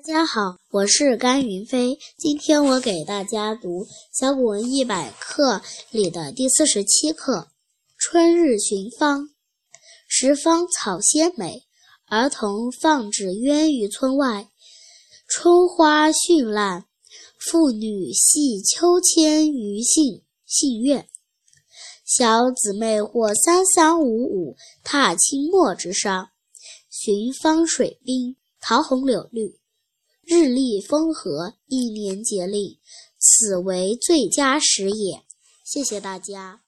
大家好，我是甘云飞。今天我给大家读《小古文一百课》里的第四十七课《春日寻芳》。十芳草鲜美，儿童放纸鸢于村外。春花绚烂，妇女系秋千于杏杏院。小姊妹或三三五五，踏青陌之上，寻芳水滨，桃红柳绿。日丽风和，一年节令，此为最佳时也。谢谢大家。